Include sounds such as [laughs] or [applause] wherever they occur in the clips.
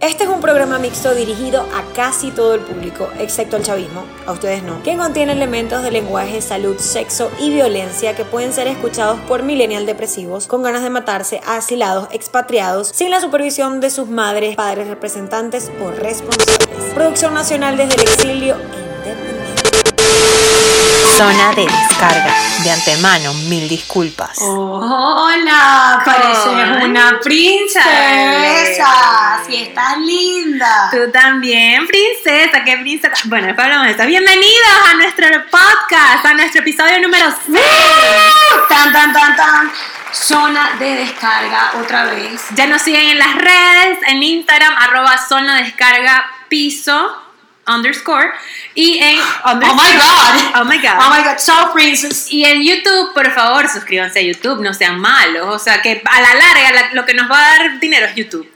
Este es un programa mixto dirigido a casi todo el público, excepto al chavismo, a ustedes no, que contiene elementos de lenguaje, salud, sexo y violencia que pueden ser escuchados por millennial depresivos con ganas de matarse, asilados, expatriados, sin la supervisión de sus madres, padres, representantes o responsables. Producción nacional desde el exilio. Zona de descarga. De antemano, mil disculpas. Hola, pareces una princesa. Si estás linda. Tú también, princesa, qué princesa. Bueno, después hablamos de. Bienvenidos a nuestro podcast, a nuestro episodio número 6. Tan, tan, tan, tan. Zona de descarga otra vez. Ya nos siguen en las redes, en Instagram, arroba zona descarga piso underscore y en Oh my god. Oh my god. Oh my god, so princess. Y en YouTube, por favor, suscríbanse a YouTube, no sean malos. O sea, que a la larga la- lo que nos va a dar dinero es YouTube.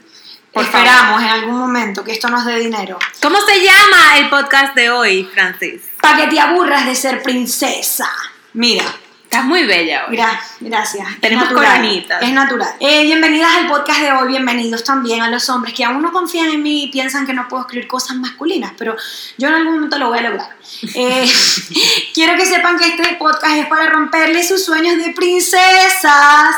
Por favor. Esperamos en algún momento que esto nos dé dinero. ¿Cómo se llama el podcast de hoy, Francis? Para que te aburras de ser princesa. Mira, Estás muy bella hoy. Gra- gracias. Tenemos coronitas. Es natural. Eh, bienvenidas al podcast de hoy, bienvenidos también a los hombres que aún no confían en mí y piensan que no puedo escribir cosas masculinas, pero yo en algún momento lo voy a lograr. [laughs] Eh, [laughs] quiero que sepan que este podcast es para romperle sus sueños de princesas,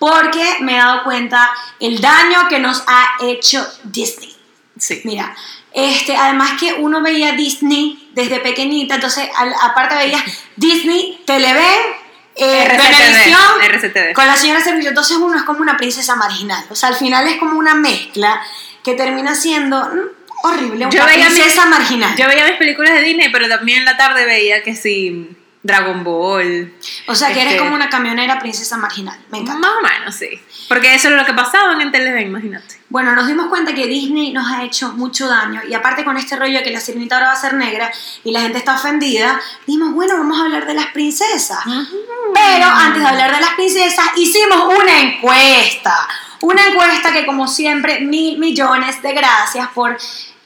porque me he dado cuenta el daño que nos ha hecho Disney. Sí. Mira, este, además que uno veía Disney desde pequeñita, entonces al- aparte veía [laughs] Disney, Televen, eh, RCTV, RCTV. con la señora Servilleta, entonces uno es como una princesa marginal, o sea, al final es como una mezcla que termina siendo mm, horrible, una Yo veía princesa marginal. Yo veía mis películas de Disney, pero también en la tarde veía que sí, Dragon Ball. o sea, que eres este, como una camionera princesa marginal, me encanta. Más o menos, sí. Porque eso es lo que pasaban en Televen, imagínate. Bueno, nos dimos cuenta que Disney nos ha hecho mucho daño y aparte con este rollo de que la sirenita ahora va a ser negra y la gente está ofendida, dijimos, bueno, vamos a hablar de las princesas. Pero antes de hablar de las princesas, hicimos una encuesta. Una encuesta que como siempre, mil millones de gracias por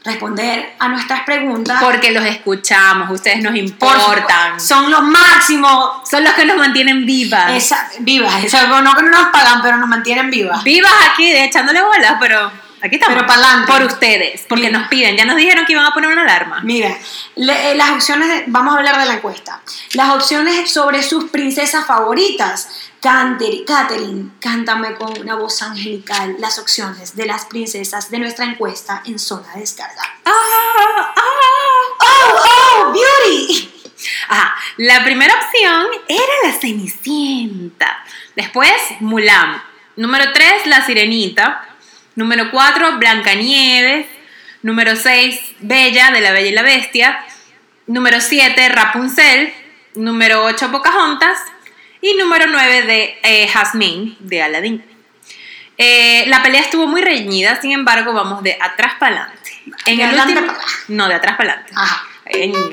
responder a nuestras preguntas. Porque los escuchamos, ustedes nos Por importan. Son los máximos. Son los que nos mantienen vivas. Esa- vivas, esa- no que no nos pagan, pero nos mantienen vivas. Vivas aquí, de echándole bolas, pero aquí estamos. Pero pa'lante. Por ustedes, porque Mira. nos piden. Ya nos dijeron que iban a poner una alarma. Mira, le- eh, las opciones, de- vamos a hablar de la encuesta. Las opciones sobre sus princesas favoritas. Catherine, cántame con una voz angelical las opciones de las princesas de nuestra encuesta en zona de descarga. Ah, ah. ¡Oh, oh, beauty! Ajá, la primera opción era la Cenicienta. Después, Mulan. Número 3, La Sirenita. Número 4, Blancanieves. Número 6, Bella, de la Bella y la Bestia. Número 7, Rapunzel. Número 8, Pocahontas. Y número 9, de eh, Jasmine, de Aladdin. Eh, la pelea estuvo muy reñida, sin embargo, vamos de atrás para adelante. En De el último, atrás. no, de atrás para adelante. Ajá. En- [laughs]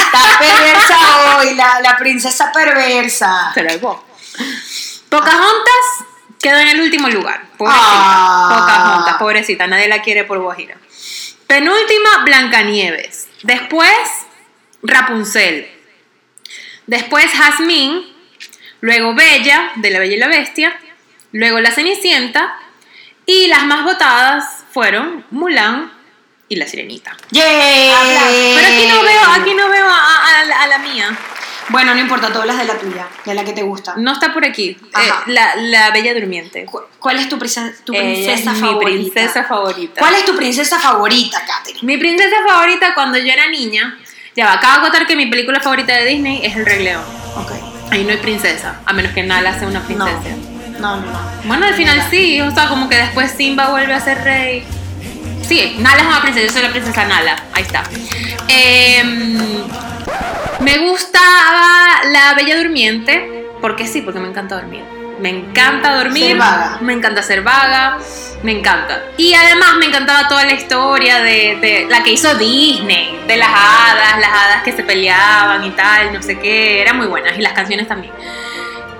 Está [laughs] perversa hoy, la, la princesa perversa. Se lo llevó. Pocahontas quedó en el último lugar. Pobrecita. Ah. Pocahontas, pobrecita. Nadie la quiere por Guajira. Penúltima, Blancanieves. Después, Rapunzel. Después, Jasmine. Luego, Bella, de la Bella y la Bestia. Luego, La Cenicienta. Y las más votadas fueron Mulan y La Sirenita. ¡Yay! Pero aquí no veo, aquí no veo a, a- a la- a la mía. Bueno, no importa, tú hablas de la tuya, de la que te gusta. No está por aquí. Ajá. Eh, la, la Bella Durmiente. Cu- ¿Cuál es tu, prisen- tu princesa es favorita? Mi princesa favorita. ¿Cuál es tu princesa favorita, Katherine? Mi princesa favorita cuando yo era niña. Ya va, acabo de contar que mi película favorita de Disney es El Rey León. Ok. Ahí no hay princesa, a menos que Nala sea una No. princesa. No, no, no. Bueno, al final sí, o sea, como que después Simba vuelve a ser rey. Sí, Nala es una princesa, yo soy la princesa Nala, ahí está. Em, me gustaba la Bella Durmiente, porque sí, porque me encanta dormir. Me encanta dormir, Ser vaga. me encanta ser vaga, me encanta. Y además me encantaba toda la historia de, de la que hizo Disney, de las hadas, las hadas que se peleaban y tal, no sé qué, eran muy buenas, y las canciones también.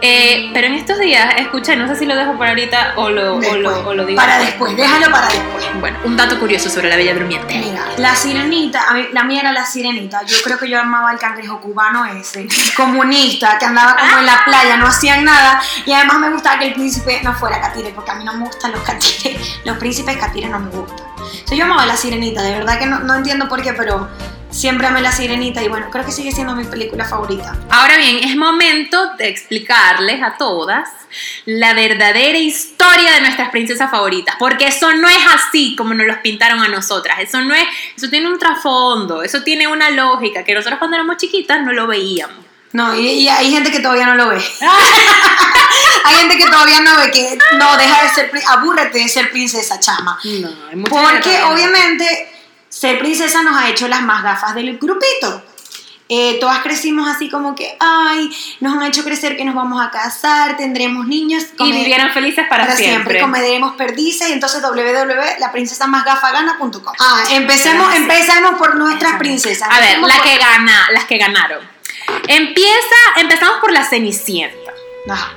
Eh, pero en estos días escuché, no sé si lo dejo para ahorita o lo, o lo, o lo digo. Para después, déjalo para después. Bueno, un dato curioso sobre la Bella Durmiente. Mira, la sirenita, a mí- la mía era la sirenita. Yo creo que yo amaba el cangrejo cubano ese, [laughs] comunista, que andaba como en la playa, no hacían nada. Y además me gustaba que el príncipe no fuera catire, porque a mí no me gustan los catires. [laughs] Los príncipes catires no me gustan. Sea, yo amaba la sirenita, de verdad que no, no entiendo por qué, pero siempre amé la sirenita y bueno, creo que sigue siendo mi película favorita. Ahora bien, es momento de explicarles a todas la verdadera historia de nuestras princesas favoritas, porque eso no es así como nos los pintaron a nosotras, eso no es, eso tiene un trasfondo, eso tiene una lógica que nosotros cuando éramos chiquitas no lo veíamos. No, y, y hay gente que todavía no lo ve. [laughs] hay gente que todavía no ve que no deja de ser, abúrrete de ser princesa, chama. No, hay mucha Porque gente obviamente ser princesa nos ha hecho las más gafas del grupito. Eh, todas crecimos así como que, ay, nos han hecho crecer que nos vamos a casar, tendremos niños. y vivieron felices para, para siempre. siempre. comeremos perdices y entonces www.laprincesamasgafagana.com. Ah, empecemos, empecemos por nuestras princesas. A ver, la por- que gana, las que ganaron. Empieza, empezamos por la Cenicienta. Ajá.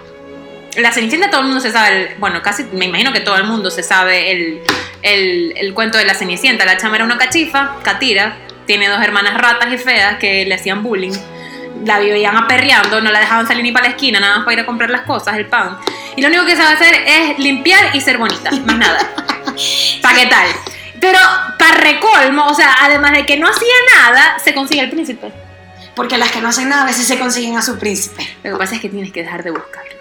La Cenicienta todo el mundo se sabe, el- bueno, casi me imagino que todo el mundo se sabe el, el, el cuento de la Cenicienta. La chama era una cachifa, catira, tiene dos hermanas ratas y feas que le hacían bullying. La vivían aperreando, no la dejaban salir ni para la esquina, nada más para ir a comprar las cosas, el pan. Y lo único que sabe hacer es limpiar y ser bonita, más nada. [laughs] ¿Para qué tal? Pero para recolmo, o sea, además de que no hacía nada, se consigue el príncipe. Porque las que no hacen nada a veces se consiguen a su príncipe. Lo que pasa es que tienes que dejar de buscarlo.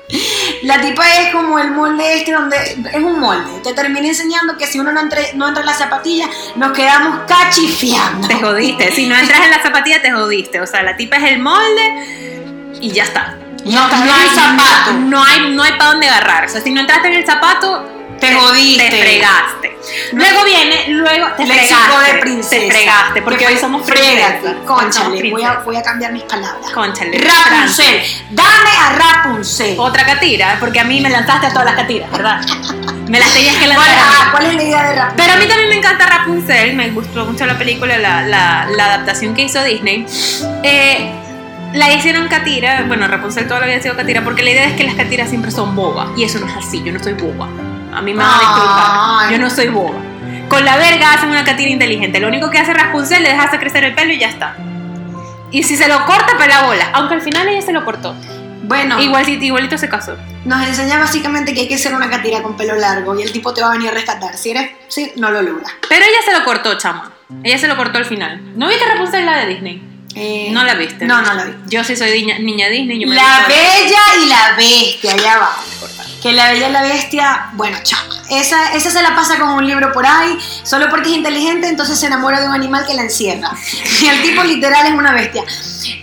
La tipa es como el molde este donde es un molde. Te termina enseñando que si uno no, entre, no entra en la zapatilla, nos quedamos cachifiando. Te jodiste. Si no entras en la zapatilla, te jodiste. O sea, la tipa es el molde y ya está. No, no, no hay hay zapato. No hay, no hay para dónde agarrar. O sea, si no entraste en el zapato, Te jodiste. Te fregaste. Luego viene, luego te Léxico fregaste. de princesa. Te fregaste, porque Que hoy somos frégate, princesas. Conchale, voy a, princesas. voy a cambiar mis palabras. Conchale. Rapunzel. Dame a Rapunzel. Otra catira, porque a mí me lanzaste a todas las catiras, ¿verdad? Me las tenías que ¿Cuál, lanzar. ¿Cuál es la idea de Rapunzel? Pero a mí también me encanta Rapunzel, me gustó mucho la película, la, la- la adaptación que hizo Disney. Eh, la hicieron Catira, bueno, Rapunzel toda la vida ha sido Catira, porque la idea es que las Catiras siempre son bobas, y eso no es así, yo no soy boba. A mí me van a disculpar, yo no soy boba. Con la verga hacen una Catira inteligente, lo único que hace Rapunzel le deja hacer crecer el pelo y ya está. Y si se lo corta, pela bola, aunque al final ella se lo cortó. Bueno, Igual, igualito se casó. nos enseña básicamente que hay que ser una catira con pelo largo y el tipo te va a venir a rescatar. Si eres, sí, no lo logra. Pero ella se lo cortó, chama. Ella se lo cortó al final. ¿No viste Rapunzel la de Disney? Eh, No la viste. No, no la vi. Yo sí soy niña, niña Disney. Yo me La Bella y la Bestia, ya va. Que la Bella y la Bestia, bueno, chama. Esa, esa se la pasa con un libro por ahí, solo porque es inteligente, entonces se enamora de un animal que la encierra. [laughs] Y el tipo literal es una bestia.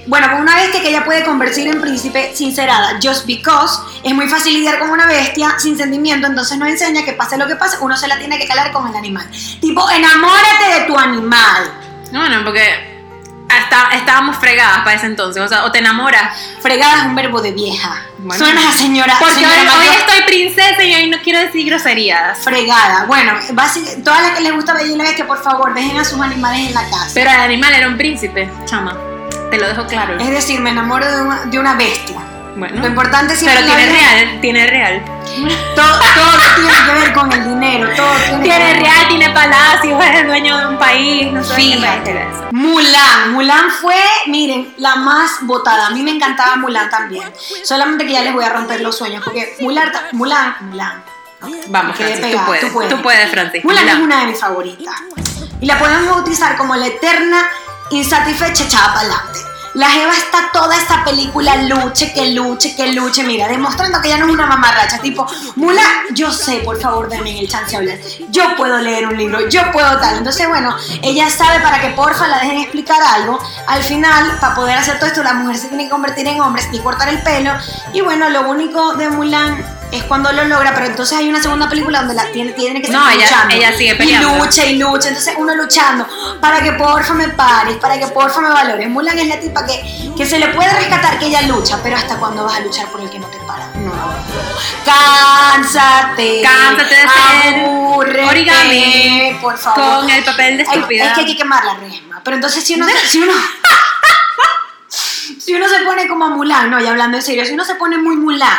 Bueno, con una bestia que ella puede convertir en príncipe sincerada, just because es muy fácil lidiar con una bestia sin sentimiento, entonces nos enseña que pase lo que pase, uno se la tiene que calar con el animal. Tipo, enamórate de tu animal. No, no, porque hasta estábamos fregadas para ese entonces. O sea, o te enamoras. Fregada es un verbo de vieja. Bueno. Suena a señora. Porque señora hoy, estoy princesa y hoy no quiero decir groserías. fregada. Bueno, básic- todas las que les gusta Bella la Bestia, por favor, dejen a sus animales en la casa. Pero el animal era un príncipe, chama. Te lo dejo claro. es decir, me enamoro de una, de una bestia. Bueno. Lo importante siempre Pero tiene real, tiene real. Todo, todo tiene que ver con el dinero, todo tiene, que Tiene ver- real, tiene palacio, es el dueño de un país. No sé Fíjate. Mulan, Mulan fue, miren, la más votada. A mí me encantaba Mulan también. Solamente que ya les voy a romper los sueños, porque Mulan, Mulan, Mulan. Vamos, Quedé Francis, pegada, tú puedes. tú puedes. Tú puedes, Francis. Mulan es Mulan. una de mis favoritas. Y la podemos bautizar como la eterna insatisfecha echada para adelante. La Jeva está toda esta película luche, que luche, que luche, mira, demostrando que ella no es una mamarracha, tipo, Mulan, yo sé, por favor, denme el chance de hablar, yo puedo leer un libro, yo puedo tal, entonces bueno, ella sabe para que porfa la dejen explicar algo, al final, para poder hacer todo esto, la mujer se tiene que convertir en hombre, y cortar el pelo, y bueno, lo único de Mulan es cuando lo logra, pero entonces hay una segunda película donde la tiene, tiene que seguir No, ella- luchando. ella sigue Y peleando. lucha y lucha, entonces uno luchando para que porfa me pares, para que porfa me valores. Mulan es la tipa que, que se le puede rescatar que ella lucha, pero hasta cuando vas a luchar por el que no te para. No. Cánsate. Cánsate de ser origami por favor. Con el papel de estúpida. Es que hay que quemar la resma. Pero entonces si uno, si uno, [laughs] si uno se pone como Mulan, no, y hablando en serio, si uno se pone muy Mulan,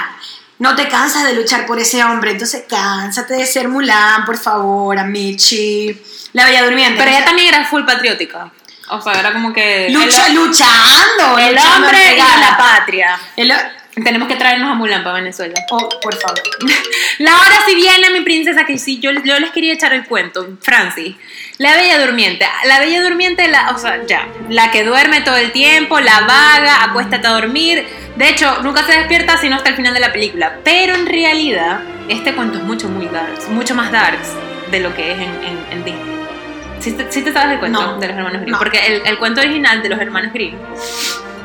no te cansas de luchar por ese hombre, entonces cánsate de ser Mulan, por favor, Amichi. La Bella Durmiente. Pero ella también era full patriótica. O sea, era como que. Lucha, el, luchando. el luchando hombre y la patria. El- Tenemos que traernos a Mulan para Venezuela. oh, por favor. [laughs] La hora si viene mi princesa, que sí, yo, yo les quería echar el cuento, Francis. La bella durmiente. La bella durmiente, la, o sea, ya. La que duerme todo el tiempo, la vaga, acuéstate a dormir. De hecho, nunca se despierta sino hasta el final de la película. Pero en realidad, este cuento es mucho, muy darks. Mucho más darks de lo que es en, en, en Disney. ¿Sí te, sí te sabes el cuento No. de los hermanos Grimm? No. Porque el, el cuento original de los hermanos Grimm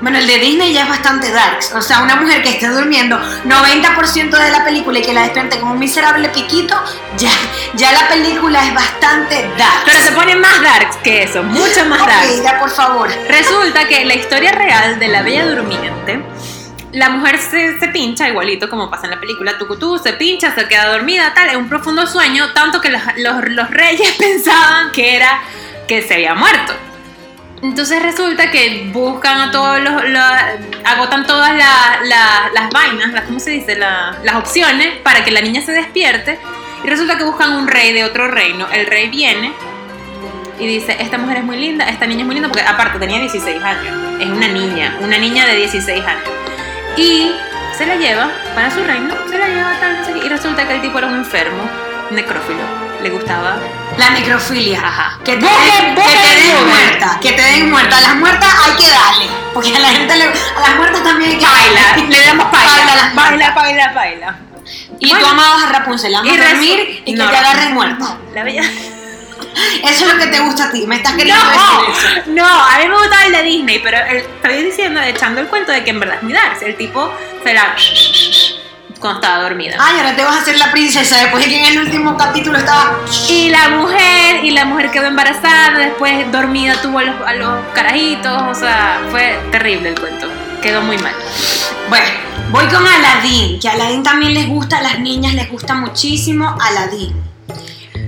Bueno, el de Disney ya es bastante darks. O sea, una mujer que esté durmiendo 90% de la película y que la despierte como un miserable piquito, ya, ya la película es bastante darks. Pero se pone más darks que eso, mucho más Ok, darks. ya, por favor. Resulta que la historia real de la Bella Durmiente, la mujer se, pincha igualito como pasa en la película Tucutú, se pincha, se queda dormida, tal, en un profundo sueño, tanto que los, reyes [laughs] pensaban que era que se había muerto. Entonces resulta que buscan a todos los, agotan todas la- la- las vainas, las, ¿cómo se dice? La- las opciones para que la niña se despierte. Y resulta que buscan un rey de otro reino. El rey viene y dice, esta mujer es muy linda, esta niña es muy linda, porque aparte tenía 16 años, es una niña, una niña de 16 años. Y se la lleva para su reino, se la lleva tal, no sé qué, y resulta que el tipo era un enfermo, necrófilo, le gustaba. La necrofilia. Ajá. Que te, den, que te muerta. Que te den muerta. A las muertas hay que darle. Porque a la gente le, a las muertas también hay que Baila, darle. le damos Baila baila, las baila, baila, baila. Y Bueno. tú amabas a Rapunzel, Y a dormir y que no, te agarren muerta. La bella. Eso es lo que te gusta a ti. Me estás queriendo decir eso. No, no, a mí me gustaba el de Disney, pero el- estoy diciendo, echando el cuento de que en verdad es muy dark. El tipo se la. cuando estaba dormida. Ay, ahora te vas a hacer la princesa después de que en el último capítulo estaba. Y la mujer, y la mujer quedó embarazada, después dormida tuvo a los, a los carajitos, o sea, fue terrible el cuento. Quedó muy mal. Bueno, voy con Aladdin, que a Aladdin también les gusta, a las niñas les gusta muchísimo Aladdin.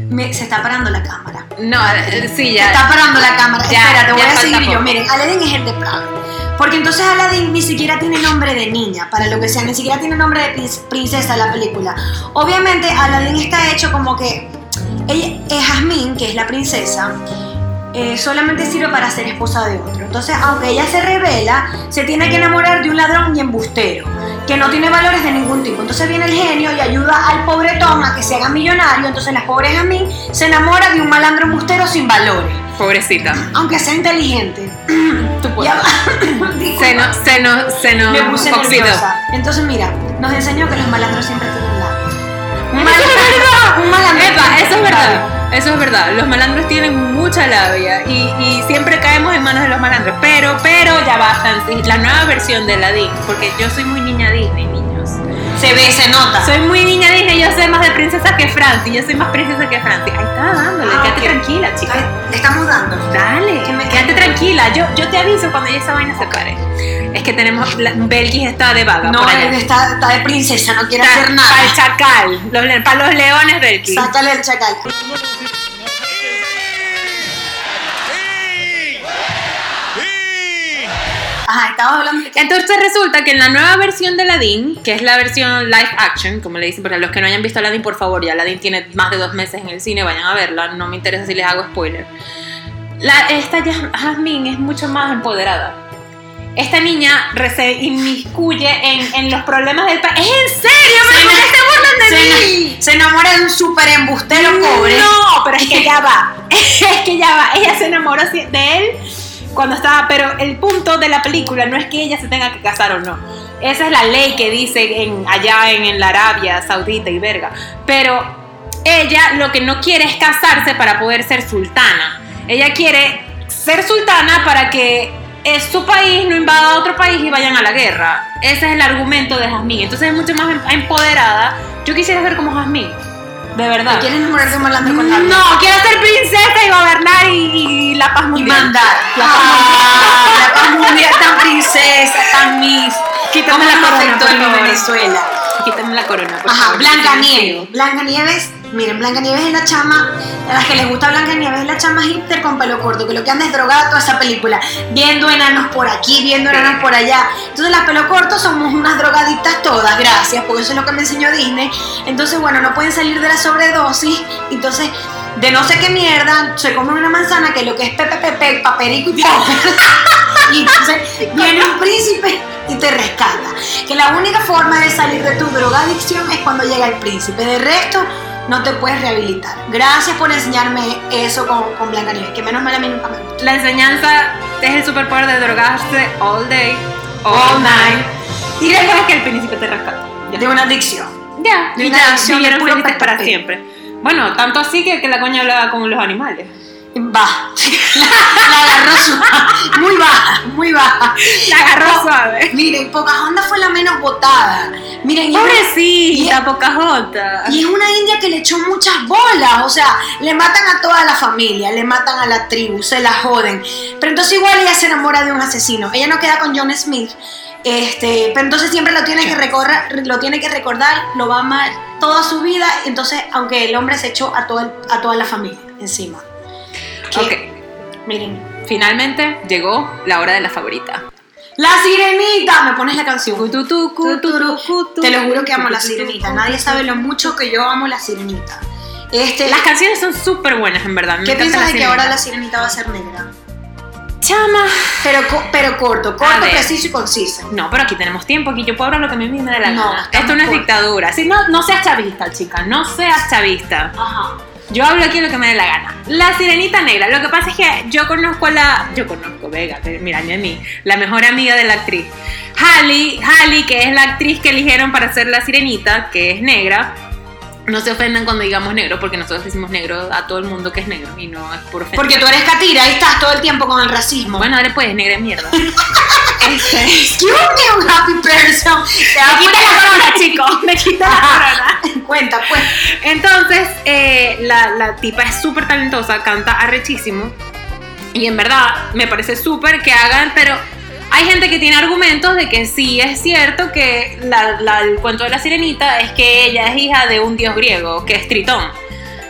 Me- se está parando la cámara. No, eh, sí, Se ya. está parando la cámara. Ya, Espera, te voy a seguir yo. poco. Miren, Aladdin es el de Prada. Porque entonces Aladdin ni siquiera tiene nombre de niña, para lo que sea, ni siquiera tiene nombre de prin- princesa en la película. Obviamente Aladdin está hecho como que ella, eh, Jasmine, que es la princesa, eh, solamente sirve para ser esposa de otro. Entonces, aunque ella se revela, se tiene que enamorar de un ladrón y embustero, que no tiene valores de ningún tipo. Entonces viene el genio y ayuda al pobre Tom a que se haga millonario. Entonces la pobre Jasmine se enamora de un malandro embustero sin valores, Pobrecita. aunque sea inteligente. [clears throat] Tú puedes. [clears throat] Se nos, se nos, se nos Me puse oxidó. nerviosa. Entonces, mira, nos enseñó que los malandros siempre tienen labia. Un verdad. Un malandro. Epa, eso es verdad. Eso es verdad. Los malandros tienen mucha labia y, y siempre caemos en manos de los malandros. Pero, pero ya va, Francis. La nueva versión de Aladdin, porque yo soy muy niña Disney. Se ve, se nota. Soy muy niña Disney, yo soy más de princesa que Francis. Yo soy más princesa que Francis. Ahí está dándole, Ah, quédate tranquila, chica. Ay, Le estamos dando. Dale, Que me- quédate tranquila. Yo, yo te aviso cuando ya esa vaina se pare. Es que tenemos. La, Belkis está de vaga. No, por allá. él está, está de princesa, no quiere Está hacer nada. Para el chacal. Los, para los leones, Belkis. Sácale el chacal. Ajá, hablando de que. Entonces resulta que en la nueva versión de Aladdin, que es la versión live action, como le dicen, porque los que no hayan visto Aladdin, por favor, ya Aladdin tiene más de dos meses en el cine, vayan a verla, no me interesa si les hago spoiler. La, esta Jas- Jasmine es mucho más empoderada. Esta niña se inmiscuye en, en los problemas del país. ¿Es en serio? Se ¿Por qué burlan de se, mí? se enamora de un súper embustero pobre. No, pero es que ya va. [laughs] es que ya va. Ella se enamoró de él cuando estaba. Pero el punto de la película no es que ella se tenga que casar o no. Esa es la ley que dice en, allá en, en la Arabia Saudita y verga. Pero ella lo que no quiere es casarse para poder ser sultana. Ella quiere ser sultana para que eh, su país no invada a otro país y vayan a la guerra. Ese es el argumento de Jasmine. Entonces es mucho más em- empoderada. Yo quisiera ser como Jasmine. De verdad. ¿Te quieres un malandro con labia? No, quiero ser princesa y gobernar y, y la paz Y mundial. mandar. La paz Ah, la paz mundial tan princesa, tan miss. Quítame ¿Cómo la corona, afectó en. Venezuela? Quítame la corona, por Ajá, favor. Blanca Nieves. Blanca Nieves Miren, Blancanieves es la chama, a las que les gusta Blancanieves es la chama hipster con pelo corto, que lo que anda es drogada toda esa película, viendo enanos por aquí, viendo enanos por allá. Entonces las pelo cortos somos unas drogadictas todas, gracias, porque eso es lo que me enseñó Disney. Entonces, bueno, no pueden salir de la sobredosis, entonces de no sé qué mierda, se comen una manzana que lo que es pepe, pepe, paperico y [laughs] y entonces viene un príncipe y te rescata. Que la única forma de salir de tu drogadicción es cuando llega el príncipe. De resto, no te puedes rehabilitar. Gracias por enseñarme eso con, con Blancanieves, que menos mal a mí nunca me gustó. La enseñanza es el superpoder de drogarse all day, all night. Y después que el príncipe te rescata. Ya. De una adicción. Ya, De y una ya adicción de vivieron puro felices para siempre. Bueno, tanto así que, que la coña hablaba con los animales. [laughs] [laughs] Va. La, la agarró suave. Muy baja, muy baja. La agarró suave. Miren, Pocahontas fue la menos votada. Miren, y Pobrecita, Pocahontas. Y es una india que le echó muchas bolas, o sea, le matan a toda la familia, le matan a la tribu, se la joden. Pero entonces igual ella se enamora de un asesino. Ella no queda con John Smith, este, pero entonces siempre lo tiene que recordar, lo tiene que recordar, lo va a amar toda su vida. Entonces, aunque el hombre se echó a, todo el- a toda la familia encima. Que, Ok, Miren. finalmente llegó la hora de la favorita. La sirenita, me pones la canción. Cututu, cututu, cututu, Te lo juro que amo la sirenita. Nadie sabe lo mucho que yo amo la sirenita. Este, Las canciones son súper buenas, en verdad. Me ¿Qué piensas de que ahora la sirenita va a ser negra? Chama. Pero, pero corto, corto, preciso y conciso. No, pero aquí tenemos tiempo, aquí yo puedo hablar lo que a mí me dé la No, gana. Esto no es por- dictadura. Sí, no, no seas chavista, chica. No seas chavista. Ajá. Yo hablo aquí lo que me dé la gana. La sirenita negra. Lo que pasa es que yo conozco a la. Yo conozco, Vega, mira, ni a mí. La mejor amiga de la actriz. Halle, Halle, que es la actriz que eligieron para ser la sirenita, que es negra. No se ofendan cuando digamos negro, porque nosotros decimos negro a todo el mundo que es negro y no es por ofender. Porque tú eres catira y estás todo el tiempo con el racismo. Bueno, dale pues, negra de mierda. [laughs] este. Excuse me, un happy person. Te Me quita la corona, chicos. Me quita la corona. Cuenta, pues. Entonces, eh, la, la tipa es súper talentosa, canta arrechísimo. Y en verdad, me parece súper que hagan, pero hay gente que tiene argumentos de que sí es cierto que la- la- el cuento de la sirenita es que ella es hija de un dios griego, que es Tritón.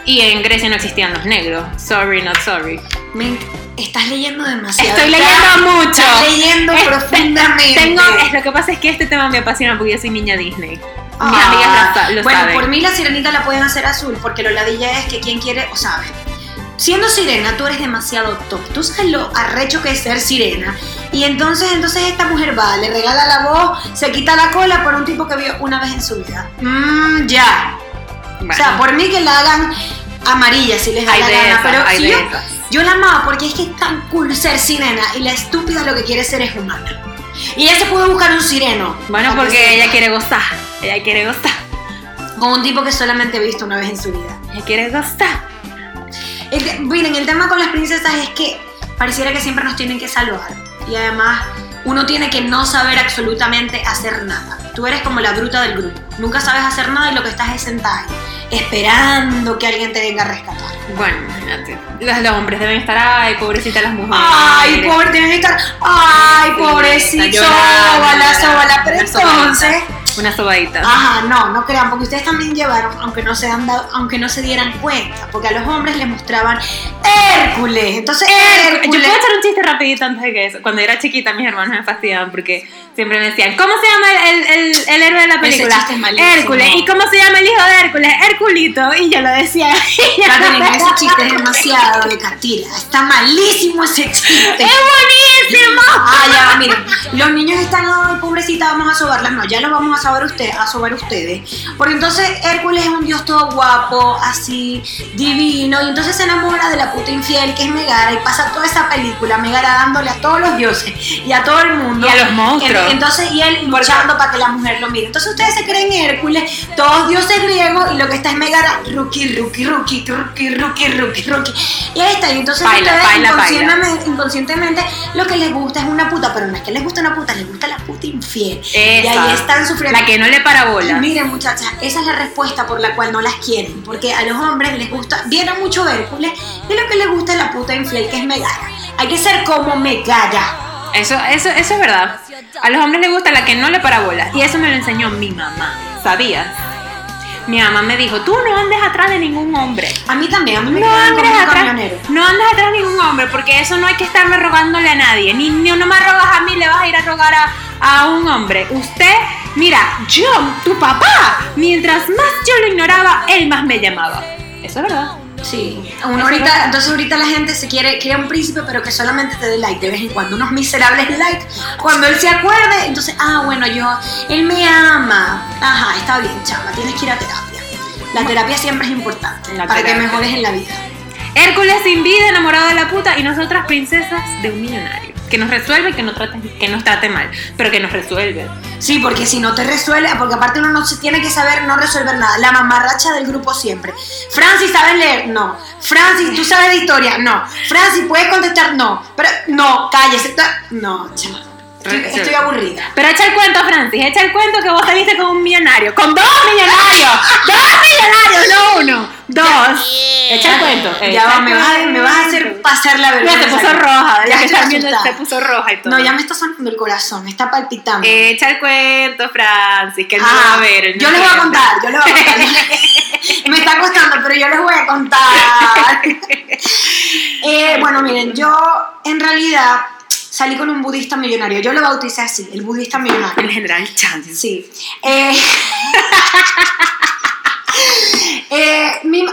Y en Grecia no existían los negros. Sorry, not sorry. Me- estás leyendo demasiado. Estoy Estás- leyendo mucho. Estás leyendo Este- profundamente. Tengo, es, lo que pasa es que este tema me apasiona porque yo soy niña Disney. Mis Ah, amigas lo, sa- lo bueno, saben. por mí la sirenita la pueden hacer azul porque lo ladilla es que quien quiere o sabe. Siendo sirena, tú eres demasiado top. Tú sabes lo arrecho que es ser sirena. Y entonces, entonces esta mujer va, le regala la voz, se quita la cola por un tipo que vio una vez en su vida. Mmm, ya. Bueno. O sea, por mí que la hagan amarilla si les da Hay la gana. esas, pero si yo, yo la amaba porque es que es tan cool ser sirena y la estúpida lo que quiere ser es humana. Y ella se pudo buscar un sireno. Bueno, porque ella quiere gozar. Ella quiere gozar. Con un tipo que solamente he visto una vez en su vida. Ella quiere gozar. El miren, el tema con las princesas es que pareciera que siempre nos tienen que salvar. Y además, uno tiene que no saber absolutamente hacer nada. Tú eres como la bruta del grupo. Nunca sabes hacer nada y lo que estás es sentada ahí, esperando que alguien te venga a rescatar. Bueno, imagínate. Los, los hombres deben estar, ay, pobrecitas las mujeres. Ay, pobre, que estar. Ay, Sí, llorando, sóbala, sóbala. Pero entonces. Una sobadita. Ajá, no, no crean, porque ustedes también llevaron, aunque no se han dado, aunque no se dieran cuenta, porque a los hombres les mostraban Hércules. Entonces, Yo Hércules. puedo echar un chiste rapidito antes de que eso. Cuando era chiquita, mis hermanos me fastidiaban porque siempre me decían, ¿cómo se llama el, el, el- el héroe de la película? es. Hércules. ¿Y cómo se llama el hijo de Hércules? Hérculito. Y yo lo decía. Catherine, ese [laughs] chiste es demasiado de catira. Está malísimo ese chiste. ¡Es buenísimo! Ah, ya, miren, los niños están, ay, pobrecita, vamos a sobarlas. No, ya lo vamos a sobar usted, a sobar ustedes. Porque entonces Hércules es un dios todo guapo, así, divino, y entonces se enamora de la puta infiel que es Megara y pasa toda esa película, Megara dándole a todos los dioses y a todo el mundo. Y a los monstruos. En- Entonces, y él luchando para que la mujer lo mire. Entonces ustedes se creen Hércules, todos dioses griegos, y lo que está es Megara, rookie, rookie, rookie, rookie, rookie, rookie, rookie. Y ahí está, y entonces Baila, ustedes baila, baila. inconscientemente, lo que les gusta es una puta, pero no es que les gusta una puta, les gusta la puta infiel. Y ahí están sufriendo. La que no le para Y bola. Miren, muchachas, esa es la respuesta por la cual no las quieren. Porque a los hombres les gusta, vieron mucho Hércules, y lo que les gusta es la puta infiel que es Megara. Hay que ser como Megara. Eso, eso, eso es verdad. A los hombres les gusta la que no le para bola. Y eso me lo enseñó mi mamá. ¿Sabías? Mi mamá me dijo, tú no andes atrás de ningún hombre. A mí también, a mí me No andes, atrás, camionero. no andes atrás de ningún hombre, porque eso no hay que estarme rogándole a nadie. Ni, ni no me rogas a mí, le vas a ir a rogar a, a un hombre. Usted, mira, yo, tu papá, mientras más yo lo ignoraba, él más me llamaba. Eso es verdad. Sí, ahorita, entonces ahorita la gente se quiere, quiere un príncipe, pero que solamente te dé like de vez en cuando, unos miserables likes. Cuando él se acuerde, entonces, ah, bueno, yo, él me ama. Ajá, está bien, chama, tienes que ir a terapia. La terapia siempre es importante La para que mejores en la vida. Hércules sin vida, enamorado de la puta, y nosotras princesas de un millonario. Que nos resuelve, que, no trate, que nos trate mal, pero que nos resuelve. Sí, porque si no te resuelve, porque aparte uno no se tiene que saber no resolver nada. La mamarracha del grupo siempre. Francis, ¿sabes leer? No. Francis, ¿tú sabes de historia? No. Francis, ¿puedes contestar? No. Pero, no, cállese. No, chaval. Estoy, estoy aburrida. Pero echa el cuento, Francis, echa el cuento que vos saliste con un millonario. ¡Con dos millonarios! ¡Dos millonarios! No uno, dos. Echa el cuento. Ya va, me vas, a, me vas a hacer pasar la vergüenza. Ya te puso roja, Ya ya que viendo, se puso roja y todo. No, ya me está sonando el corazón, me está palpitando. Echa el cuento, Francis, que no va Ah, a ver. yo les voy a contar, yo les voy a contar. [laughs] me está costando, pero yo les voy a contar. [laughs] Eh, bueno, miren, yo en realidad salí con un budista millonario. Yo lo bauticé así, el budista millonario. El general Chan. Sí. Eh, [laughs] eh, mi-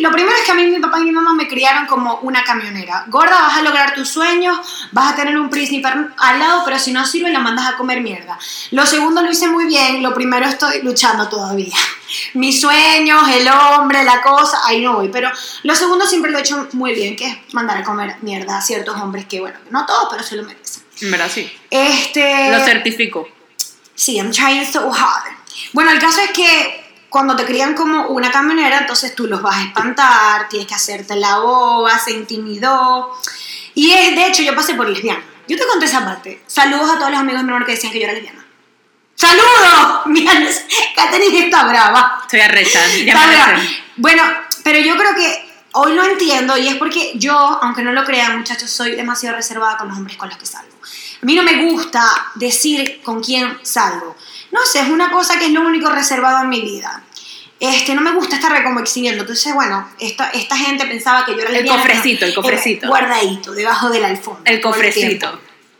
lo primero es que a mí mi papá y mi mamá me criaron como una camionera. Gorda, vas a lograr tus sueños, vas a tener un príncipe al lado, pero si no sirve, la mandas a comer mierda. Lo segundo lo hice muy bien, lo primero estoy luchando todavía. [laughs] Mis sueños, el hombre, la cosa, ahí no voy. Pero lo segundo siempre lo he hecho muy bien, que es mandar a comer mierda a ciertos hombres que, bueno, no todos, pero se lo merecen. En verdad, sí. Este... Lo certifico. Sí, I'm trying so hard. Bueno, el caso es que cuando te crían como una camionera, entonces tú los vas a espantar, tienes que hacerte la boba, se intimidó. Y es, de hecho, yo pasé por lesbiana. Yo te conté esa parte. Saludos a todos los amigos menores que decían que yo era lesbiana. ¡Saludos! [laughs] Mira, Katherine está brava. Estoy arrecha. Está brava. Bueno, pero yo creo que hoy lo entiendo y es porque yo, aunque no lo crean, muchachos, soy demasiado reservada con los hombres con los que salgo. A mí no me gusta decir con quién salgo. No sé, es una cosa que es lo único reservado en mi vida. Este, no me gusta estar como exhibiendo. Entonces, bueno, esta, esta gente pensaba que yo era El cofrecito, el cofrecito. Guardadito, debajo de la alfombra. El cofrecito.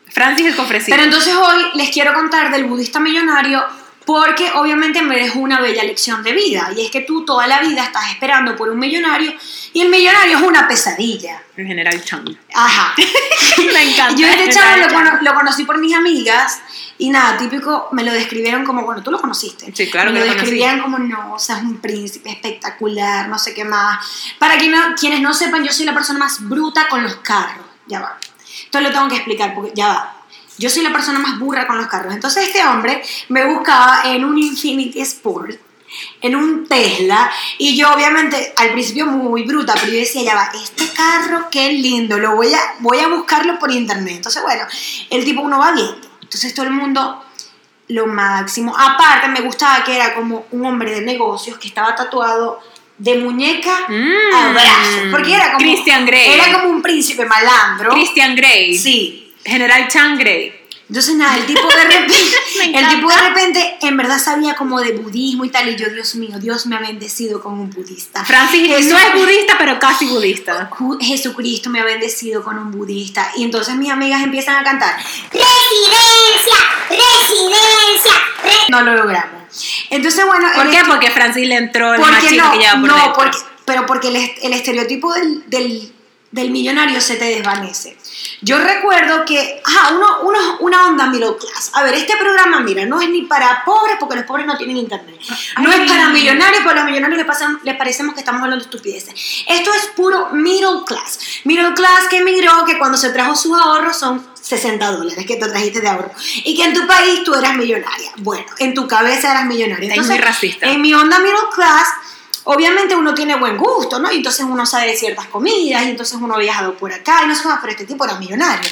Francis, el cofrecito. Pero entonces hoy les quiero contar del budista millonario porque obviamente me dejó una bella lección de vida y es que tú toda la vida estás esperando por un millonario y el millonario es una pesadilla. El general Chan. Ajá. [laughs] [laughs] Me encanta. Yo este chavo lo, cono- lo conocí por mis amigas y nada, típico, me lo describieron como, bueno, tú lo conociste. Sí, claro Me que lo describían como, no, o sea, es un príncipe espectacular, no sé qué más. Para no- quienes no sepan, yo soy la persona más bruta con los carros. Ya va. Esto lo tengo que explicar porque ya va. Yo soy la persona más burra con los carros. Entonces este hombre me buscaba en un Infinity Sport, en un Tesla, y yo obviamente al principio muy bruta, pero yo decía, ya va, este carro qué lindo, lo voy a, voy a buscarlo por internet. Entonces bueno, el tipo uno va viendo. Entonces todo el mundo lo máximo. Aparte me gustaba que era como un hombre de negocios que estaba tatuado de muñeca Mm. a brazo. Porque era como... Christian Grey. Era como un príncipe malandro. Christian Grey. Sí. General Chan Grey. Entonces nada, el tipo de [laughs] repente, el tipo de repente en verdad sabía como de budismo y tal y yo, Dios mío, Dios me ha bendecido con un budista. Francis Jesús- no es budista, pero casi budista. Jesucristo me ha bendecido con un budista y entonces mis amigas empiezan a cantar Residencia, residencia, re- no lo logramos. Entonces bueno, ¿Por qué? Porque Francis le entró el no, que lleva por no, dentro. porque, pero porque el, est- el estereotipo del, del, del millonario se te desvanece. Yo recuerdo que, ajá, uno, uno, una onda middle class. A ver, este programa, mira, no es ni para pobres porque los pobres no tienen internet. No Ay. es para millonarios porque a los millonarios les, pasan, les parecemos que estamos hablando de estupideces. Esto es puro middle class. Middle class que emigró, que cuando se trajo sus ahorros son 60 dólares que te trajiste de ahorro. Y que en tu país tú eras millonaria. Bueno, en tu cabeza eras millonaria. Es muy racista. En mi onda middle class, obviamente uno tiene buen gusto, ¿no? Y entonces uno sabe de ciertas comidas, y entonces uno ha viajado por acá, y no sé más, pero este tipo era millonario.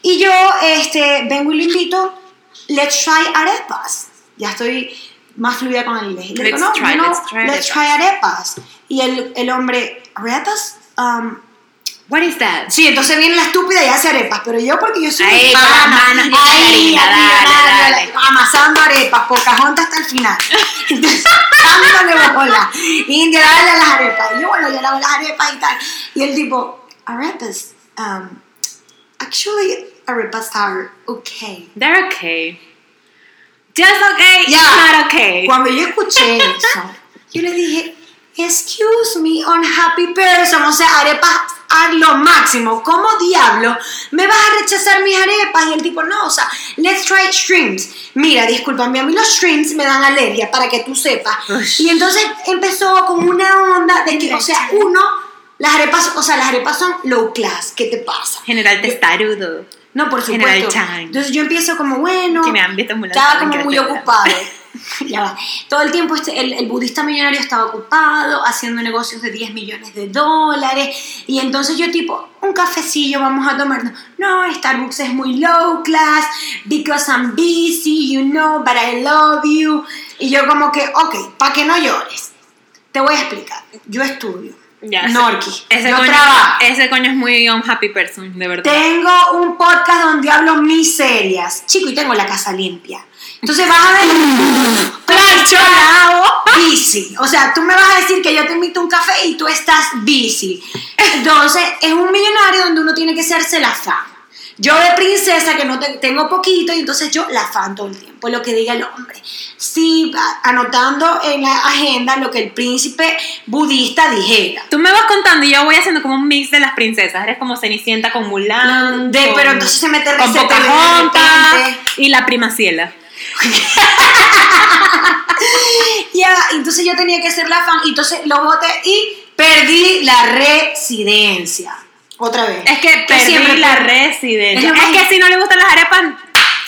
Y yo este, vengo y lo invito, let's try arepas. Ya estoy más fluida con el inglés. Y le digo, no, try, no, let's try let's arepas. try arepas. Y el, el hombre, ¿arepas? Um, What is that? Sí, entonces viene la estúpida y hace arepas, pero yo porque yo soy Ahí, pana, de ahí, amasando arepas, Pocahontas hasta el final. [laughs] Entonces, dándole bola. India, dale a las arepas. Y yo, bueno, yo le hago las arepas y tal. Y el tipo, arepas, um, actually, arepas are okay. They're okay. Just okay, it's not okay. Cuando yo escuché eso, yo le dije, excuse me, unhappy person, o sea, arepas a lo máximo. ¿Cómo diablo me vas a rechazar mis arepas? Y el tipo, no, o sea, let's try shrimps. Mira, discúlpame, a mí los shrimps me dan alergia, para que tú sepas. Y entonces empezó con una onda de que, o sea, uno, las arepas, o sea, las arepas son low class, ¿qué te pasa? General testarudo. No, por General supuesto. Chang. Entonces yo empiezo como, bueno, Que me han visto muy estaba como muy ocupado. [laughs] [laughs] Ya va. Todo el tiempo este, el, el budista millonario estaba ocupado, haciendo negocios de 10 millones de dólares. Y entonces yo tipo, un cafecillo vamos a tomar. No, Starbucks es muy low class, because I'm busy, you know, but I love you. Y yo como que, ok, para que no llores, te voy a explicar. Yo estudio. Ya, Norki. Ese yo coño, trabajo. ese coño es muy unhappy person, de verdad. Tengo un podcast donde hablo miserias. Chico, y tengo la casa limpia. Entonces vas a ver. Plancho, lavo, busy. O sea, tú me vas a decir que yo te invito a un café y tú estás busy. Entonces, es un millonario donde uno tiene que hacerse la fan. Yo de princesa, que no te- tengo poquito, y entonces yo la fan todo el tiempo, lo que diga el hombre. Sí, anotando en la agenda lo que el príncipe budista dijera. Tú me vas contando y yo voy haciendo como un mix de las princesas. Eres como Cenicienta con Mulan. De- con- pero entonces se mete con Pocahontas y la prima Ciela. [laughs] Ya, entonces yo tenía que ser la fan, y entonces lo voté y perdí la residencia. Otra vez. Es que perdí la residencia. Es que si no le gustan las arepas,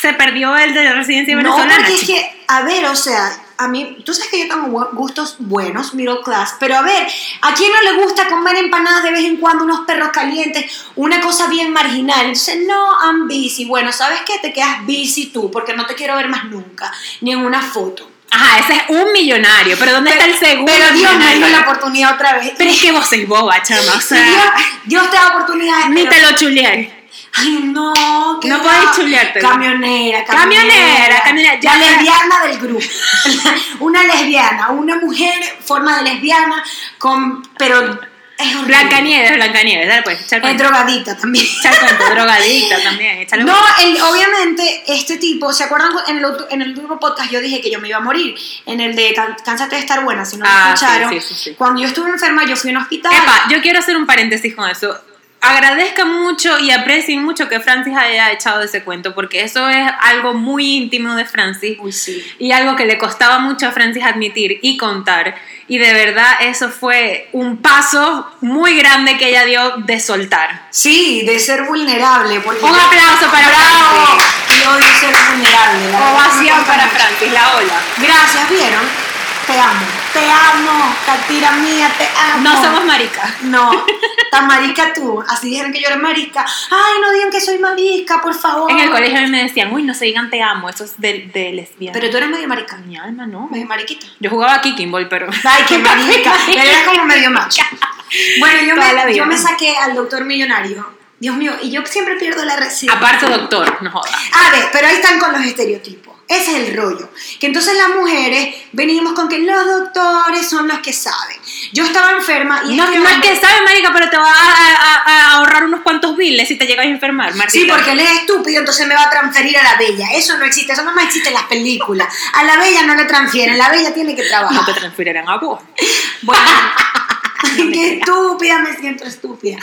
se perdió el de la residencia No, venezolana. porque es que, a ver, o sea, a mí, tú sabes que yo tengo gustos buenos, middle class, pero a ver, ¿a quién no le gusta comer empanadas de vez en cuando, unos perros calientes, una cosa bien marginal? Entonces, no, I'm busy. Bueno, ¿sabes qué? Te quedas busy tú, porque no te quiero ver más nunca, ni en una foto. Ajá, ese es un millonario. Pero ¿dónde está el segundo? Pero Dios me dio la oportunidad otra vez. Pero es que vos sois boba, chama. O Dios, sea, Dios te da oportunidades. ni pero- te lo chuleé. Ay, no, que No podéis chulearte. Camionera, Camionera, camionera, ya La lesbiana del grupo. [laughs] una lesbiana, una mujer, forma de lesbiana, con, pero es horrible. Blancanieves, Blancanieves. Dale pues, Es drogadita también. Cuento, [laughs] drogadita también. No, el- obviamente este tipo, ¿se acuerdan? En el, otro- en el último podcast yo dije que yo me iba a morir. En el de Cánsate de estar buena, si no lo Ah, escucharon. sí, sí, sí, sí. Cuando yo estuve enferma, yo fui a un hospital. Epa, yo quiero hacer un paréntesis con eso. Agradezcan mucho y aprecien mucho que Francis haya echado ese cuento, porque eso es algo muy íntimo de Francis Uy, sí. y algo que le costaba mucho a Francis admitir y contar. Y de verdad eso fue un paso muy grande que ella dio de soltar. Sí, de ser vulnerable. Porque Un aplauso para ¡Bravo! Yo odio ser vulnerable. la Ovación para. Francis, la ola. Gracias, ¿vieron? Te amo. Te amo, Catira mía, te amo. No somos maricas. No, [laughs] tan marica tú. Así dijeron que yo era marica. Ay, no digan que soy marica, por favor. En el colegio a mí me decían, uy, no se digan te amo, eso es de, de lesbiana. Pero tú eres medio marica. mi alma no. Medio mariquita. Yo jugaba a Kicking Ball, pero... [laughs] Ay, qué [laughs] marica. Pero eres como medio macho. Bueno, yo [laughs] me, yo me saqué al doctor millonario. Dios mío, y yo siempre pierdo la residencia. Aparte doctor, no jodas. A ver, pero ahí están con los estereotipos. Ese es el rollo. Que entonces las mujeres venimos con que los doctores son los que saben. Yo estaba enferma y No, no es hombre- que sabes, marica, pero te va a, a- a ahorrar unos cuantos biles si te llegas a enfermar, Martita. Sí, porque él es estúpido, entonces me va a transferir a la bella. Eso no existe, eso no más existe en las películas. A la bella no le transfieren, la bella tiene que No trabajar. te transferirán a vos. [laughs] Bueno, [laughs] qué estúpida, me siento estúpida.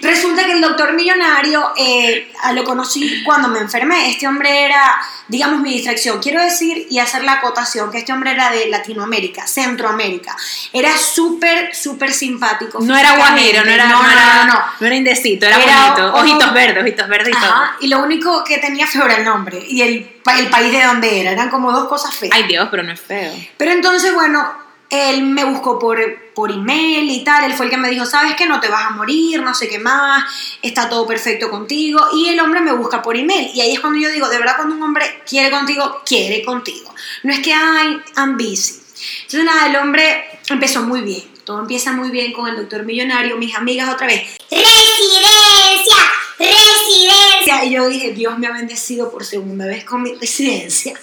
Resulta que el doctor millonario eh, lo conocí cuando me enfermé. Este hombre era, digamos, mi distracción. Quiero decir y hacer la acotación que este hombre era de Latinoamérica, Centroamérica. Era súper, súper simpático. No era guajiro, no era, no, no, era, no, no. no era indecito, era, Era bonito. ojo- Ojitos verdes, ojitos verdes y todo. Ajá, y lo único que tenía feo era el nombre y el, el país de donde era. Eran como dos cosas feas. Ay Dios, pero no es feo. Pero entonces, bueno, él me buscó por, por email y tal. Él fue el que me dijo, ¿sabes que No te vas a morir, no sé qué más, está todo perfecto contigo. Y el hombre me busca por email. Y ahí es cuando yo digo, de verdad, cuando un hombre quiere contigo, quiere contigo. No es que, ay, I'm busy. Entonces, nada, el hombre empezó muy bien. Todo empieza muy bien con el doctor millonario, mis amigas otra vez. Residencia, residencia. Y yo dije, Dios me ha bendecido por segunda vez con mi residencia.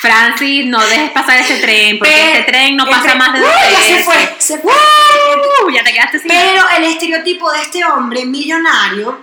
Francis, no dejes pasar ese tren, porque Pero- este tren no pasa entre- más de dos ¡Uh, ya se fue, se fue. Uh, ya te quedaste sin Pero el estereotipo de este hombre millonario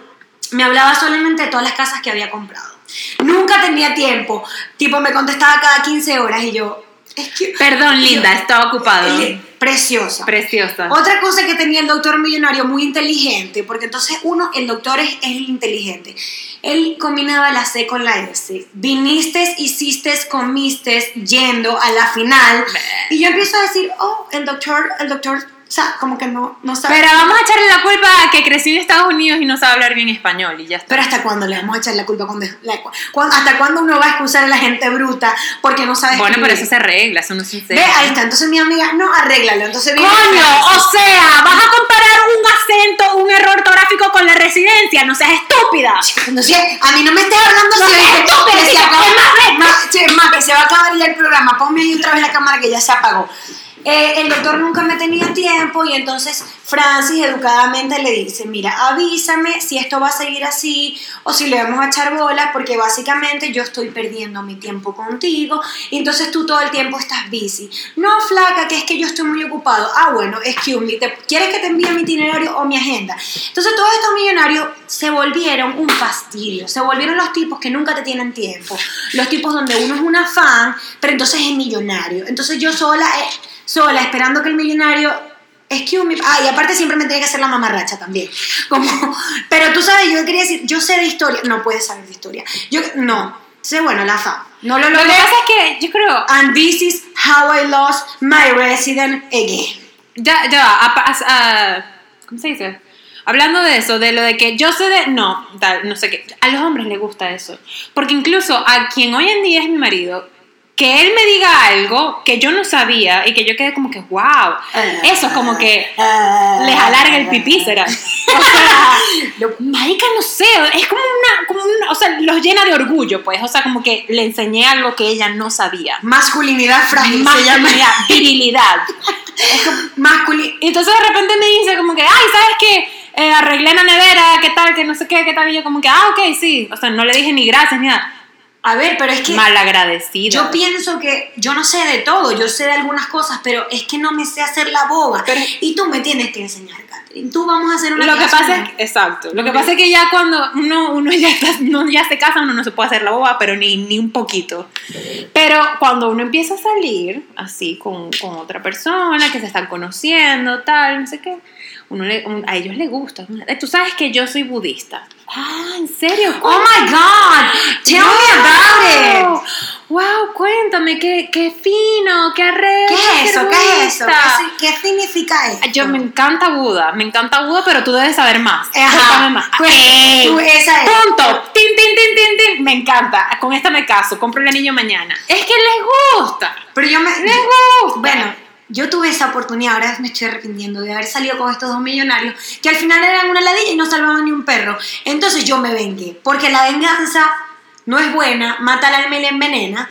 me hablaba solamente de todas las casas que había comprado. Nunca tenía tiempo. Tipo, me contestaba cada 15 horas y yo. Es que. Perdón, linda, estaba ocupado. Li- Preciosa. Preciosa. Otra cosa que tenía el doctor millonario muy inteligente, porque entonces uno, el doctor es, es el inteligente. Él combinaba la C con la S. Viniste, hiciste, comiste, yendo a la final. Y yo empiezo a decir, oh, el doctor, el doctor, o sea, como que no, no sabe. Pero vamos a echarle la culpa a que creció en Estados Unidos y no sabe hablar bien español y ya está. Pero ¿hasta cuándo le vamos a echar la culpa? Cuando, la- cuando- ¿Hasta cuándo uno va a excusar a la gente bruta porque no sabe Bueno, pero eso se arregla, eso no se Ve, ahí está. Entonces mi amiga, no, arréglalo. Entonces viene Coño, o sea, vas a comparar un acento, un error ortográfico con la residencia, no seas estúpida. No sé, a mí no me estés hablando No así. seas estúpida, que se acaba- es más, es más, que se va a acabar ya el programa. Ponme ahí otra vez la cámara que ya se apagó. Eh, el doctor nunca me tenía tiempo y entonces Francis educadamente le dice, mira, avísame si esto va a seguir así o si le vamos a echar bolas porque básicamente yo estoy perdiendo mi tiempo contigo y entonces tú todo el tiempo estás busy. No, flaca, que es que yo estoy muy ocupado. Ah, bueno, excuse me, ¿te- ¿quieres que te envíe mi itinerario o mi agenda? Entonces todos estos millonarios se volvieron un fastidio, se volvieron los tipos que nunca te tienen tiempo, los tipos donde uno es una fan, pero entonces es millonario. Entonces yo sola, eh, sola, esperando que el millonario Excuse me. Ah, y aparte siempre me tenía que hacer la mamarracha también. [laughs] Como, pero tú sabes, yo quería decir, yo sé de historia. No puedes saber de historia. Yo, no. Sé, bueno, la fa. No lo Lo que pasa es que yo creo, And this is how I lost my resident again. ya, ya, a- a- a- ¿cómo se dice? Hablando de eso, de lo de que yo sé de, no, tal, no sé qué, a los hombres les gusta eso, porque incluso a quien hoy en día es mi marido, que él me diga algo que yo no sabía y que yo quede como que, wow, eso es como que les alarga el pipí, será. [laughs] O sea, lo- marica, no sé, es como una, como una, o sea, los llena de orgullo, pues, o sea, como que le enseñé algo que ella no sabía. Masculinidad frágil se llama. Masculinidad, [laughs] virilidad. Masculin entonces de repente me dice como que, ay, ¿sabes qué? Eh, arreglé la nevera, ¿qué tal? Que no sé qué, qué tal. Y yo como que, ah, ok, sí. O sea, no le dije ni gracias ni nada. A ver, pero es que Malagradecida. yo pienso que yo no sé de todo, yo sé de algunas cosas, pero es que no me sé hacer la boba. Pero- y tú me tienes que enseñar, Catherine. Tú vamos a hacer una Lo que pasa es que, exacto, lo que pasa es que ya cuando uno, uno ya, está, uno ya se casa, uno no se puede hacer la boba, pero ni, ni un poquito. Pero cuando uno empieza a salir así con, con otra persona, que se están conociendo, tal, no sé qué, uno le- un- a ellos les gusta. Eh, Tú sabes que yo soy budista. Ah, ¿en serio? Oh my God, tell me about it. Wow, cuéntame, qué, qué fino, qué arreglo. ¿Qué es eso? ¿Qué es eso? ¿Qué, significa esto? Yo me encanta Buda, me encanta Buda, pero tú debes saber más. Ajá. Más. Pues, ¡Ey! tú, esa es. Punto. Tin, tin, tin, tin, tin. Me encanta. Con esta me caso. Compro el anillo mañana. Es que les gusta. Pero yo me. Les gusta. Bueno, yo tuve esa oportunidad, ahora me estoy arrepintiendo de haber salido con estos dos millonarios que al final eran una ladilla y no salvaban ni un perro. Entonces yo me vengué, porque la venganza no es buena, mata al alma y la envenena,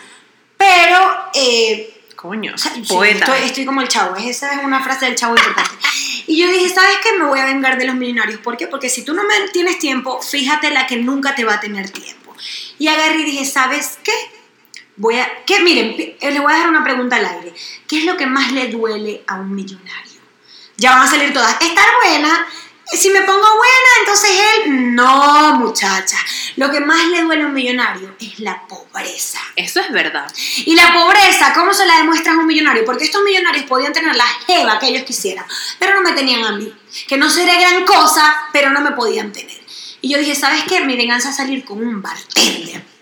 pero. Eh, Coño, o sea, poeta. estoy, estoy como el chavo, esa es una frase del chavo importante. Y yo dije, ¿sabes qué? Me voy a vengar de los millonarios. ¿Por qué? Porque si tú no me tienes tiempo, fíjate la que nunca te va a tener tiempo. Y agarré y dije, ¿sabes qué? Voy a, que miren, eh, les voy a dejar una pregunta al aire. ¿Qué es lo que más le duele a un millonario? Ya van a salir todas. Estar buena. Si me pongo buena, entonces él. No, muchacha. Lo que más le duele a un millonario es la pobreza. Eso es verdad. Y la pobreza, ¿cómo se la demuestras a un millonario? Porque estos millonarios podían tener la jeva que ellos quisieran, pero no me tenían a mí. Que no seré gran cosa, pero no me podían tener. Y yo dije, ¿sabes qué? Mi venganza es salir con un bartender.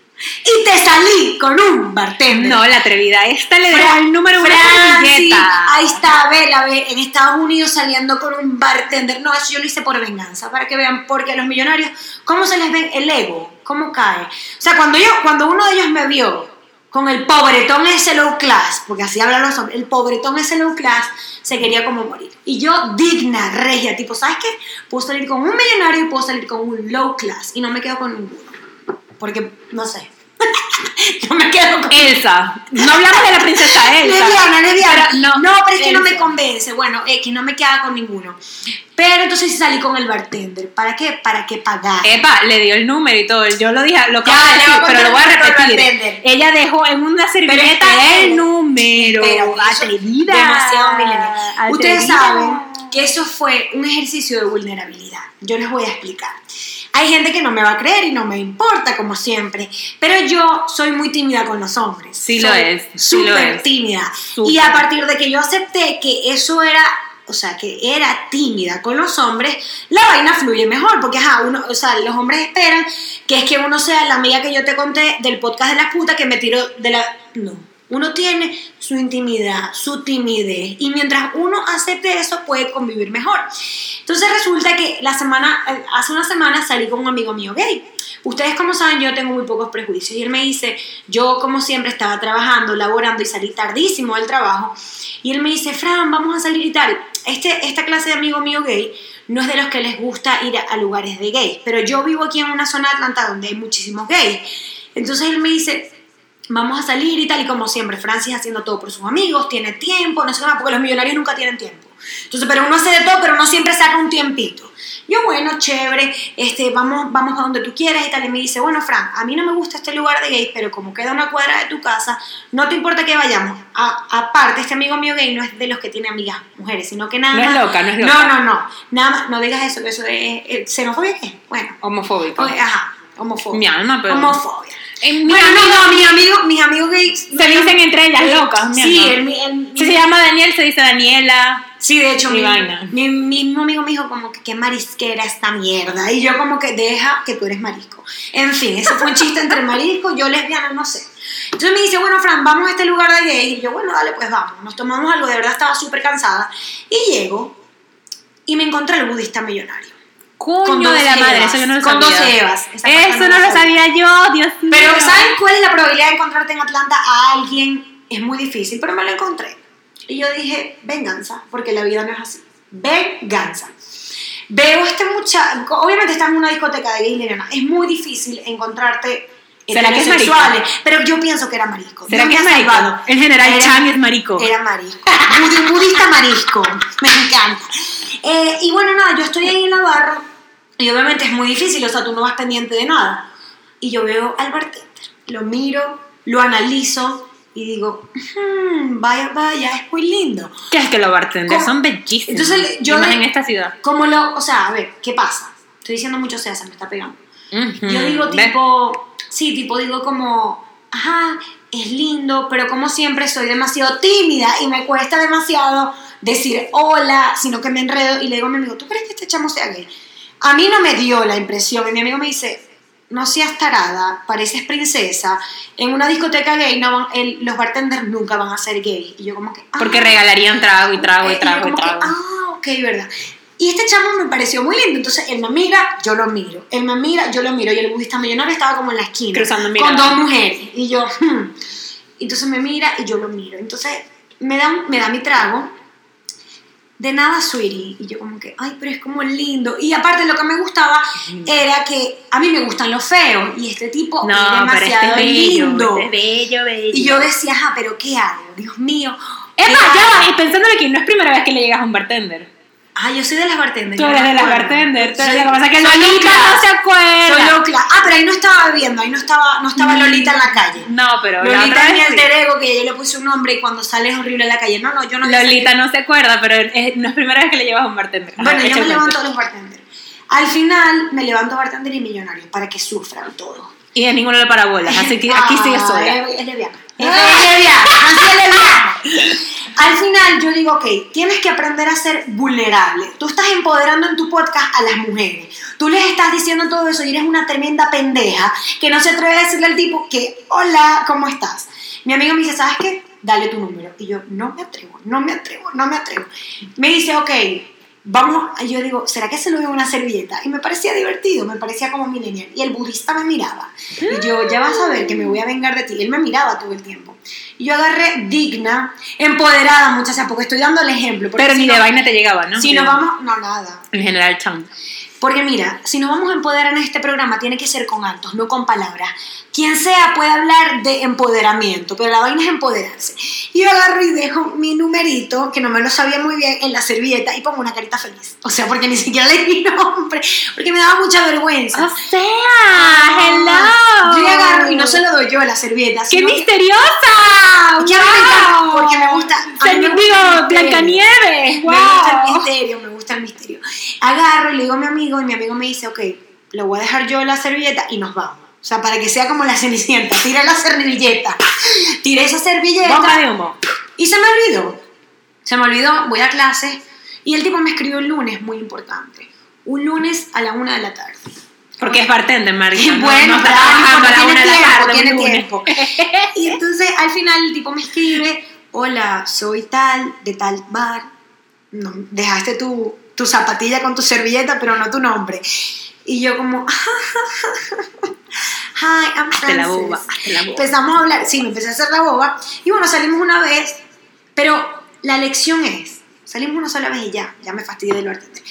Y te salí con un bartender. No, la atrevida. Esta le da el número uno servilleta. ahí está, vela, ve, en Estados Unidos saliendo con un bartender. No, eso yo lo hice por venganza, para que vean, porque a los millonarios, ¿cómo se les ve el ego? ¿Cómo cae? O sea, cuando, yo, cuando uno de ellos me vio con el pobretón ese low class, porque así hablan los hombres, el pobretón ese low class, se quería como morir. Y yo, digna, regia, tipo, ¿sabes qué? Puedo salir con un millonario y puedo salir con un low class, y no me quedo con ninguno. Porque, no sé. [laughs] no me quedo con Elsa. No hablamos de la princesa [laughs] Elsa. Lesbiana, lesbiana. Pero No, no, pero es que no me Elsa. convence. Bueno, que no me queda con ninguno. Pero entonces salí con el bartender. ¿Para qué? Para que pagar. Epa, le dio el número y todo. Yo lo dije, lo a pero lo voy a el repetir. bartender. Ella dejó en una servilleta está- el número. Pero atrevida. Demasiado millennial. Ustedes saben que eso fue un ejercicio de vulnerabilidad. Yo les voy a explicar. Hay gente que no me va a creer y no me importa, como siempre. Pero yo soy muy tímida con los hombres. Sí lo Soy es, lo Súper es. tímida. Súper. Y a partir de que yo acepté que eso era, o sea, que era tímida con los hombres, la vaina fluye mejor. Porque, ajá, uno, o sea, los hombres esperan que es que uno sea la amiga que yo te conté del podcast de las putas que me tiró de la. No. Uno tiene su intimidad, su timidez, y mientras uno acepte eso, puede convivir mejor. Entonces resulta que la semana, eh, hace una semana salí con un amigo mío gay. Ustedes como saben, yo tengo muy pocos prejuicios. Y él me dice, yo como siempre estaba trabajando, laborando y salí tardísimo del trabajo. Y él me dice, Fran, vamos a salir y tal. Este, esta clase de amigo mío gay no es de los que les gusta ir a, lugares de gays. Pero yo vivo aquí en una zona de Atlanta donde hay muchísimos gays. Entonces él me dice, vamos a salir y tal, y como siempre, Francis haciendo todo por sus amigos, tiene tiempo, no sé qué más, porque los millonarios nunca tienen tiempo. Entonces, pero uno hace de todo, pero uno siempre saca un tiempito. Yo, bueno, chévere, este, vamos, vamos a donde tú quieras y tal, y me dice, bueno, Fran, a mí no me gusta este lugar de gays, pero como queda una cuadra de tu casa, no te importa que vayamos. A- aparte, este amigo mío gay no es de los que tiene amigas mujeres, sino que nada No es más- loca, no es loca. No, no, no, nada más, no digas eso, que eso es, eh, ¿xenofobia qué? Bueno, Homofóbico. ajá, homofobia. Mi alma, pero- Homofobia. Eh, mi Bueno, amigo- no, no, mis amigos, mis amigos gays. Se dicen entre ellas locas, mi Sí, el, el- Si se llama Daniel, se dice Daniela. Sí, de hecho, Mi mi, vaina. mi mismo amigo me dijo como que qué marisquera esta mierda. Y yo como que deja que tú eres marisco. En fin, eso fue un chiste entre [laughs] marisco, yo lesbiana, no sé. Entonces me dice, bueno, Fran, vamos a este lugar de gays. Y yo, bueno, dale, pues vamos. Nos tomamos algo, de verdad estaba súper cansada. Y llego y me encontré el budista millonario. Con dos de la madre, Evas, eso yo no lo con sabía. dos Evas, Eso no lo sabía yo, Dios mío. Pero ¿saben cuál es la probabilidad de encontrarte en Atlanta a alguien? Es muy difícil, pero me lo encontré. Y yo dije, venganza, porque la vida no es así. Venganza. Veo a este muchacho, obviamente está en una discoteca de gay es muy difícil encontrarte ¿Será que es marico? pero yo pienso que era marisco. ¿Será Dios que es ha marico? salvado. El general Era- Chang es marico. Era marisco. Budi- budista marisco. Me encanta. Eh, y bueno, nada, yo estoy ahí en la barra y obviamente es muy difícil, o sea, tú no vas pendiente de nada. Y yo veo al bartender, lo miro, lo analizo y digo, "Hmm, vaya, vaya, es muy lindo. ¿Qué es que los bartenders son bellísimos? Entonces, yo más en esta ciudad. Como lo, o sea, a ver, ¿qué pasa? Estoy diciendo mucho sea, se me está pegando. Ujú. Yo digo ¿Ves? tipo, sí, tipo digo como, ajá, es lindo, pero como siempre soy demasiado tímida y me cuesta demasiado decir hola, sino que me enredo y le digo a mi amigo, ¿tú crees que este chamo sea gay? A mí no me dio la impresión y mi amigo me dice, no seas tarada, pareces princesa, en una discoteca gay no van- el- los bartenders nunca van a ser gay. Y yo como que, Porque "Ah". regalarían trago y trago y trago y que, trago. ah, ok, verdad. Y este chamo me pareció muy lindo. Entonces él me mira, yo lo miro. Él me mira, yo lo miro. Y el budista millonario estaba como en la esquina. Cruzando Con dos mujeres. Y yo, hmm. Entonces me mira y yo lo miro. Entonces me da, un- me da mi trago. De nada, sweetie. Y yo como que, ay, pero es como lindo. Y aparte lo que me gustaba era que a mí me gustan los feos. Y este tipo es No, pero este demasiado es bello. lindo. Este es bello, bello. Y yo decía, ajá, pero ¿qué hago? Dios mío. Es ¿qué más, ya y pensándole que no es primera vez que le llegas a un bartender. Ah, yo soy de las bartenders. Tú eres de las bartenders. Soy- Lo que pasa es que Lolita no se acuerda. Soy Locla. Ah, pero ahí no estaba bebiendo, ahí no estaba, no estaba Lolita en la calle. No, pero Lolita es mi alter ego que yo le puse un nombre y cuando sale es horrible en la calle. No, no, yo no Lolita salir. no se acuerda, pero es- no es primera vez que le llevas a un bartender. Ajá, Bueno, yo me el levanto a los bartenders. Al final me levanto bartender y millonario para que sufran todos. Y a ninguno le para bolas, así que aquí sigue Ah, sola. Es, es lesbiana. Es lesbiana. Así es lesbiana. [laughs] Al final yo digo, ok, tienes que aprender a ser vulnerable. Tú estás empoderando en tu podcast a las mujeres. Tú les estás diciendo todo eso y eres una tremenda pendeja que no se atreve a decirle al tipo que, hola, ¿cómo estás? Mi amigo me dice, ¿sabes qué? Dale tu número. Y yo, no me atrevo, no me atrevo, no me atrevo. Me dice, ok, vamos, y yo digo, ¿será que se lo veo una servilleta? Y me parecía divertido, me parecía como millennial. Y el budista me miraba. Y yo, ya vas a ver que me voy a vengar de ti. Y él me miraba todo el tiempo. Y yo agarré digna, empoderada, muchacha, porque estoy dando el ejemplo. Pero si ni no- de vaina te llegaba, ¿no? Si nos vamos, no, nada. En general, Chang. Porque mira, si nos vamos a empoderar en este programa, tiene que ser con actos, no con palabras. Quien sea puede hablar de empoderamiento, pero la vaina es empoderarse. Y yo agarro y dejo mi numerito, que no me lo sabía muy bien, en la servilleta y pongo una carita feliz. O sea, porque ni siquiera le di nombre, porque me daba mucha vergüenza. O sea, hello. Yo agarro y no se lo doy yo a la servilleta. ¡Qué misteriosa! Que ¡Wow! porque me gusta- Se me gusta. Blancanieves. Me gusta el ¡Wow! misterio, me gusta el misterio. Agarro y le digo a mi amigo y mi amigo me dice, ok, lo voy a dejar yo la servilleta y nos vamos. O sea, para que sea como la cenicienta, tira la servilleta. Tiré esa servilleta Bomba y se me olvidó. Se me olvidó, voy a clase y el tipo me escribió el lunes, muy importante. Un lunes a la una de la tarde. Porque es bartender, Marisa. no- [laughs] bueno, no está pero trabajando a la tiene tiempo, tarde tiene tiempo. Y entonces al final el tipo me escribe, hola, soy tal, de tal bar. No, dejaste tu, tu zapatilla con tu servilleta, pero no tu nombre. Y yo como, [laughs] hi, I'm Hazte la Frances". boba, la boba. Empezamos a hablar, sí, me empecé a hacer la boba. Y bueno, salimos una vez, pero la lección es, salimos una sola vez y ya, ya me fastidié del bartender.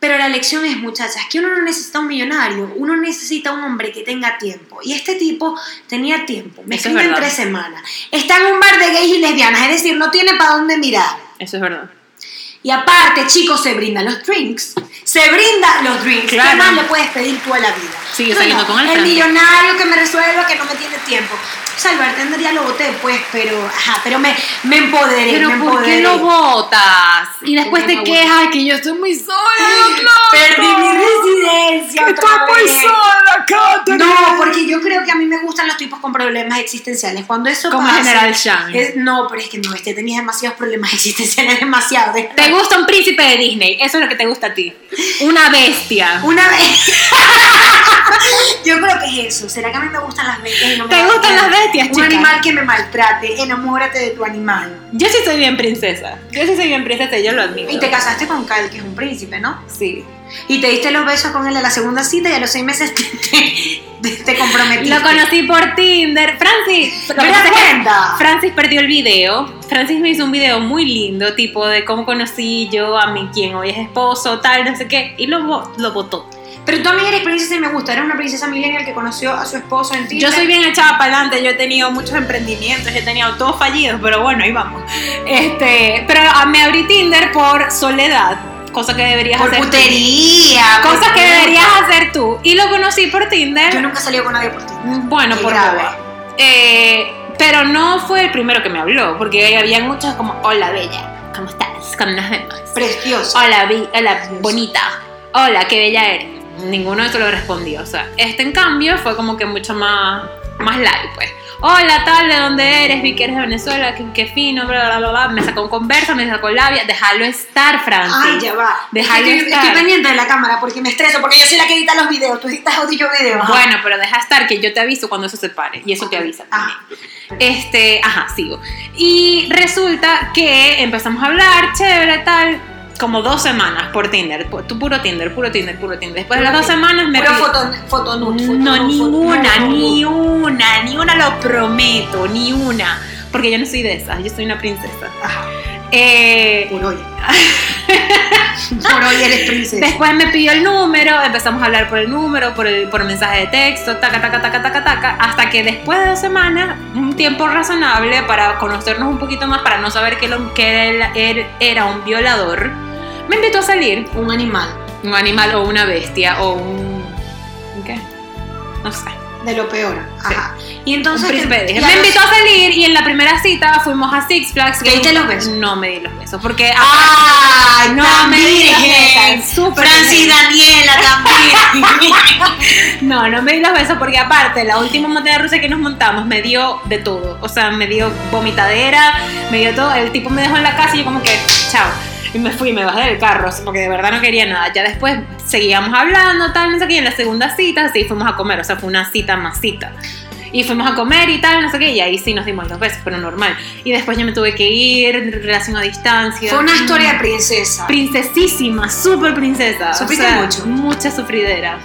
Pero la lección es, muchachas, que uno no necesita un millonario, uno necesita un hombre que tenga tiempo. Y este tipo tenía tiempo, me escribe en tres semanas. Está en un bar de gays y lesbianas, es decir, no tiene para dónde mirar. Eso es verdad. Y aparte, chicos, se brindan los drinks. Se brinda los drinks. Claro. ¿Qué más le puedes pedir tú a la vida? Sigue saliendo con el El millonario que me resuelva que no me tiene tiempo. Bartender ya lo voté, pues, pero, ajá, pero me, me empoderé, Pero me ¿por qué empoderé. lo votas? Y después te no quejas que yo estoy muy sola. Perdí mi residencia. otra vez. sola, Katherine. No, porque yo creo que a mí me gustan los tipos con problemas existenciales. Cuando eso Como pasa, General Shang. es- no, pero es que no, este tenía demasiados problemas [laughs] existenciales, demasiado. Te gusta un príncipe de Disney, eso es lo que te gusta a ti. Una bestia. Una vez. [laughs] Yo creo que es eso. ¿Será que a mí me gustan las bestias? y no me ¿Te gustan las bestias, Un chica? animal que me maltrate. Enamórate de tu animal. Yo sí soy bien princesa. Yo sí soy bien princesa, yo lo admito. Y te casaste con Kyle, que es un príncipe, ¿no? Sí. Y te diste los besos con él a la segunda cita y a los seis meses te, te, te comprometiste. Lo conocí por Tinder. Francis, lo ¿Me das cuenta? Francis perdió el video. Francis me hizo un video muy lindo, tipo de cómo conocí yo a mi quien hoy es esposo, tal, no sé qué, y lo, lo botó. Pero tú a mí eres princesa y me gusta. Eres una princesa millennial que conoció a su esposo en Tinder. Yo soy bien echada para adelante, yo he tenido muchos emprendimientos, he tenido todos fallidos, pero bueno, ahí vamos. Este, pero me abrí Tinder por soledad, cosa que deberías Por hacer. tú. putería. por Cosa que deberías hacer tú. Y lo conocí por Tinder. Yo nunca he salido con nadie por Tinder. Bueno, Qué por boba. Eh, pero no fue el primero que me habló, porque había muchos como, hola bella, ¿cómo estás? ¿Cómo nos vemos? Precioso. Hola, vi- hola bonita, hola, qué bella eres. Ninguno de eso lo respondió. O sea, este en cambio fue como que mucho más, más light, pues. Hola, tal, ¿de dónde eres? Vi que eres de Venezuela, qué, qué fino, bla, bla, bla, bla. Me sacó conversa, me sacó labia. Déjalo estar, Francis. Ay, ya va. Déjalo estoy, estar. estoy pendiente de la cámara porque me estreso, porque yo soy la que edita los videos, tú editas audio video. Ajá. Bueno, pero deja estar que yo te aviso cuando eso se pare y eso te avisa también. Ajá. Este, ajá, sigo. Y resulta que empezamos a hablar, chévere, tal, como dos semanas por Tinder, tu puro Tinder, puro Tinder, puro Tinder. Después de las dos semanas me Pero foto, foto no, nude, ni una, ni una, ni una lo prometo, ni una. Porque yo no soy de esas, yo soy una princesa. Ajá. Eh, Por hoy. [laughs] Por hoy eres princesa. Después me pidió el número, empezamos a hablar por el número, por el, por mensaje de texto, taca, taca, taca, taca, taca, hasta que después de dos semanas, un tiempo razonable para conocernos un poquito más, para no saber que, lo, que él, él era un violador, me invitó a salir, Un animal. un animal o una bestia o un... ¿un ¿qué? No sé. De lo peor. Ajá. Y Un entonces. príncipe de ¿qué- Disney. ya Me los- invitó a salir y en la primera cita fuimos a Six Flags. ¿Le diste los besos? No me di los besos porque... ¡Ay, No, me virgen! neta, súper Francis. Daniela también. [laughs] No, no me di los besos porque aparte la última montaña rusa que nos montamos me dio de todo. O sea, me dio vomitadera, me dio todo. El tipo me dejó en la casa y yo como que, chao. Y me fui, me bajé del carro, porque de verdad no quería nada. Ya después seguíamos hablando, tal, no sé qué. Y en la segunda cita sí fuimos a comer, o sea, fue una cita más cita. Y fuimos a comer y tal, no sé qué, y ahí sí nos dimos los besos, pero normal. Y después yo me tuve que ir, relación a distancia. Fue una historia de princesa. Princesísima, súper princesa. ¿Sufriste o sea, mucho? Mucha sufridera.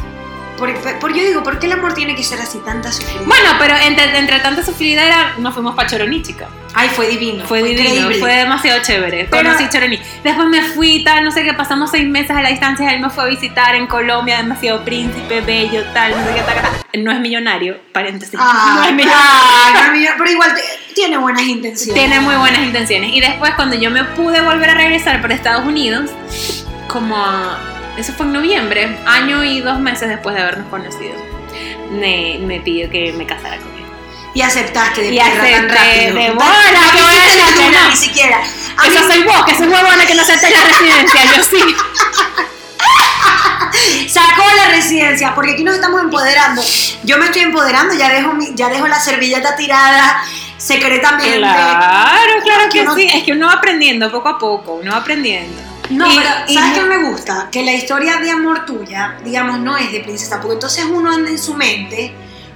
Por, por- yo digo, ¿por qué el amor tiene que ser así tanta sufrida? Bueno, pero entre, entre tanta sufridera nos fuimos para Choroní, chica. Ay, fue divino. Fue divino, increíble. fue demasiado chévere. Pero- Conocí Choroní. Después me fui, tal, no sé qué, pasamos seis meses a la distancia. Él me fue a visitar en Colombia, demasiado príncipe, bello, tal, no sé qué, tal, tal. No es millonario, paréntesis. Ah, no es millonario. ah, no pero igual tiene buenas intenciones. Tiene muy buenas intenciones. Y después, cuando yo me pude volver a regresar para Estados Unidos, como. Eso fue en noviembre, año y dos meses después de habernos conocido, me, me pidió que me casara con él. Y aceptaste de Y tan rápido. de bola, no que voy a quisiste decir que una, no. Ni siquiera. A mí- Eso soy vos, que soy huevona que no acepté la residencia. Yo sí. [laughs] Sacó la residencia, porque aquí nos estamos empoderando. Yo me estoy empoderando, ya dejo, mi- ya dejo la servilleta tirada secretamente. Claro, claro que sí. Es que uno va aprendiendo poco a poco, uno va aprendiendo. No, Y- pero ¿sabes qué me gusta? Que la historia de amor tuya, digamos, no es de princesa, porque entonces uno anda en su mente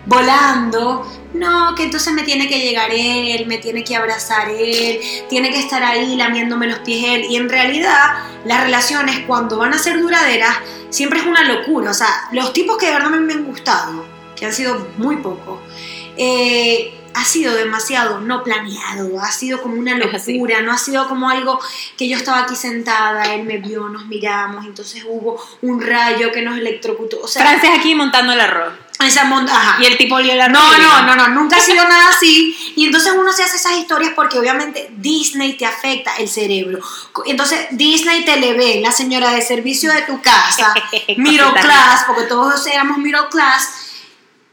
volando, no, que entonces me tiene que llegar él, me tiene que abrazar él, tiene que estar ahí lamiéndome los pies él, y en realidad las relaciones cuando van a ser duraderas siempre es una locura, o sea, los tipos que de verdad me, me han gustado, que han sido muy pocos, eh, ha sido demasiado no planeado, ha sido como una [laughs] locura, no ha sido como algo que yo estaba aquí sentada, él me vio, nos miramos, entonces hubo un rayo que nos electrocutó, o sea, Frances aquí montando el arroz. esa monta. Y el tipo el arroz. No, no, no, no, nunca ha sido nada así. Y entonces uno se hace esas historias porque obviamente Disney te afecta el cerebro. Entonces Disney te le ve, la señora de servicio de tu casa, [laughs] middle class, porque todos éramos middle class.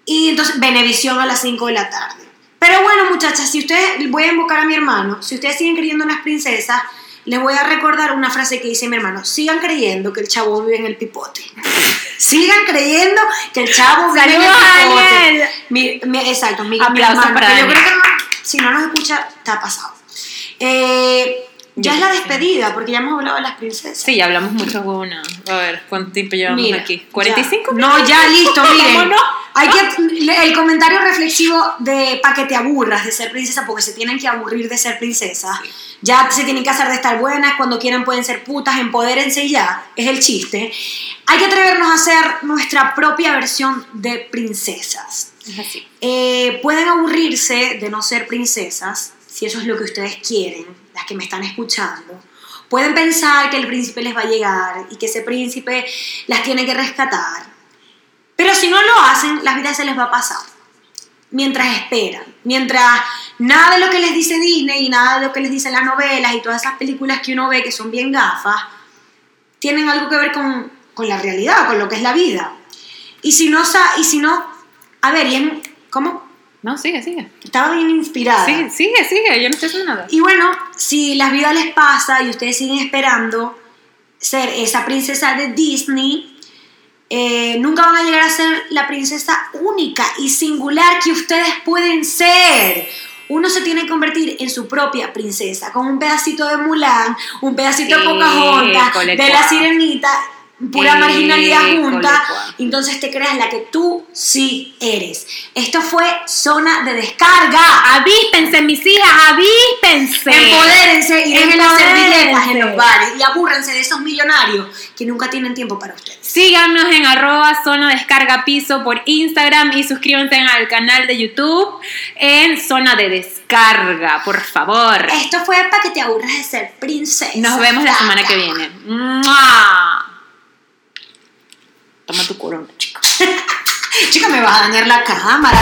Y entonces Benevisión a las 5 de la tarde. Pero bueno, muchachas, si ustedes, voy a invocar a mi hermano, si ustedes siguen creyendo en las princesas, les voy a recordar una frase que dice mi hermano, sigan creyendo que el chavo vive en el pipote. [laughs] Sigan creyendo que el chavo vive en el pipote. Daniel. Mi- mi- exacto, mi, mi hermano, para que yo creo que no- si no nos escucha, está pasado. Eh, ya es la despedida, porque ya hemos hablado de las princesas. Sí, ya hablamos mucho, huevona. A ver, ¿cuánto tiempo llevamos Mira, aquí? ya. ¿45? No, ya listo, miren. ¿Cómo no? Hay que el comentario reflexivo de para que te aburras de ser princesa, porque se tienen que aburrir de ser princesa. Ya se tienen que hacer de estar buenas, cuando quieran pueden ser putas, empodérense y ya, es el chiste. Hay que atrevernos a hacer nuestra propia versión de princesas. Es así. Eh, pueden aburrirse de no ser princesas, si eso es lo que ustedes quieren, las que me están escuchando. Pueden pensar que el príncipe les va a llegar y que ese príncipe las tiene que rescatar. Pero si no lo hacen, la vida se les va a pasar. Mientras esperan. Mientras nada de lo que les dice Disney y nada de lo que les dicen las novelas y todas esas películas que uno ve que son bien gafas, tienen algo que ver con, con la realidad, con lo que es la vida. Y si no, y si no, a ver, y en- ¿cómo? No, sigue, sigue. Estaba bien inspirada. Sigue, sigue, sigue. Yo no estoy haciendo nada. Y bueno, si la vida les pasa y ustedes siguen esperando ser esa princesa de Disney, eh, nunca van a llegar a ser la princesa única y singular que ustedes pueden ser. Uno se tiene que convertir en su propia princesa, con un pedacito de Mulan, un pedacito de Sí, Pocahontas, cole de la sirenita, pura Sí, marginalidad junta, entonces te creas la que tú sí eres. Esto fue zona de descarga. Avíspense, mis hijas, avíspense. Empodérense y dejen las servilletas en los bares y abúrrense de esos millonarios que nunca tienen tiempo para ustedes. Síganos en arroba zona descarga piso por Instagram y suscríbanse al canal de YouTube en zona de descarga, por favor. Esto fue para que te aburras de ser princesa. Nos vemos la semana que viene. ¡Mua! Toma tu corona, chica. [laughs] Chica, me vas a dañar la cámara.